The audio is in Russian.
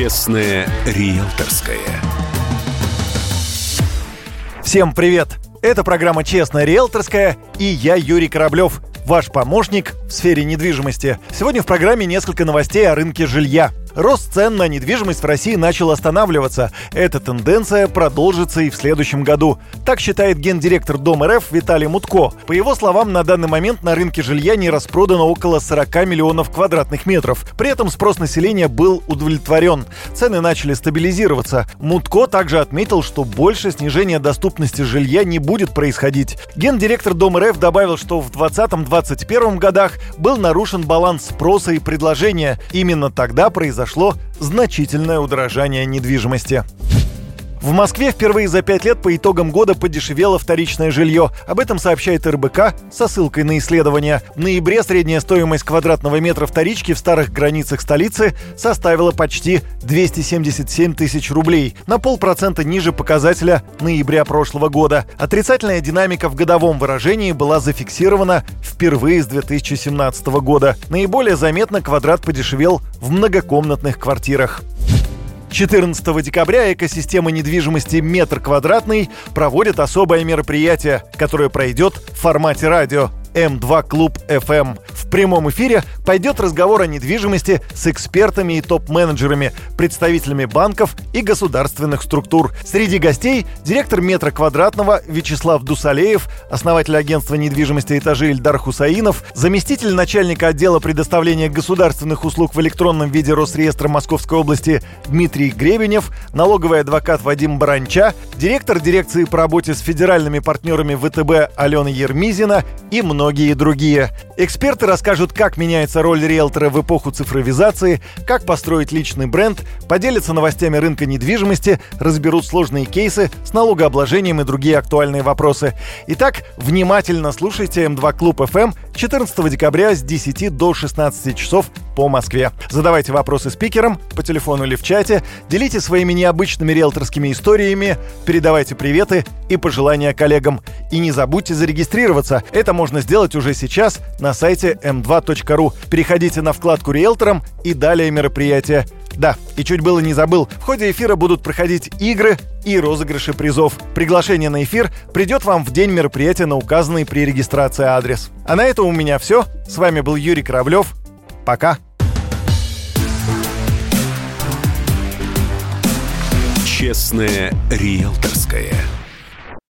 Честное риэлторское. Всем привет! Это программа «Честная риэлторская» и я Юрий Кораблев, ваш помощник в сфере недвижимости. Сегодня в программе несколько новостей о рынке жилья. Рост цен на недвижимость в России начал останавливаться. Эта тенденция продолжится и в следующем году. Так считает гендиректор Дом РФ Виталий Мутко. По его словам, на данный момент на рынке жилья не распродано около 40 миллионов квадратных метров. При этом спрос населения был удовлетворен. Цены начали стабилизироваться. Мутко также отметил, что больше снижения доступности жилья не будет происходить. Гендиректор Дом РФ добавил, что в 2020-2021 годах был нарушен баланс спроса и предложения. Именно тогда произошло произошло значительное удорожание недвижимости. В Москве впервые за пять лет по итогам года подешевело вторичное жилье. Об этом сообщает РБК со ссылкой на исследование. В ноябре средняя стоимость квадратного метра вторички в старых границах столицы составила почти 277 тысяч рублей, на полпроцента ниже показателя ноября прошлого года. Отрицательная динамика в годовом выражении была зафиксирована впервые с 2017 года. Наиболее заметно квадрат подешевел в многокомнатных квартирах. 14 декабря экосистема недвижимости «Метр квадратный» проводит особое мероприятие, которое пройдет в формате радио. М2 Клуб FM. В прямом эфире пойдет разговор о недвижимости с экспертами и топ-менеджерами, представителями банков и государственных структур. Среди гостей директор метра квадратного Вячеслав Дусалеев, основатель агентства недвижимости этажи Ильдар Хусаинов, заместитель начальника отдела предоставления государственных услуг в электронном виде Росреестра Московской области Дмитрий Гребенев, налоговый адвокат Вадим Баранча, директор дирекции по работе с федеральными партнерами ВТБ Алена Ермизина и многие другие. Эксперты расскажут, как меняется роль риэлтора в эпоху цифровизации, как построить личный бренд, поделятся новостями рынка недвижимости, разберут сложные кейсы с налогообложением и другие актуальные вопросы. Итак, внимательно слушайте М2 Клуб FM 14 декабря с 10 до 16 часов по Москве. Задавайте вопросы спикерам по телефону или в чате, делитесь своими необычными риэлторскими историями, передавайте приветы и пожелания коллегам. И не забудьте зарегистрироваться. Это можно сделать уже сейчас на сайте m2.ru. Переходите на вкладку «Риэлторам» и далее мероприятия. Да, и чуть было не забыл, в ходе эфира будут проходить игры и розыгрыши призов. Приглашение на эфир придет вам в день мероприятия на указанный при регистрации адрес. А на этом у меня все. С вами был Юрий Кораблев. Пока. Честное риэлторское.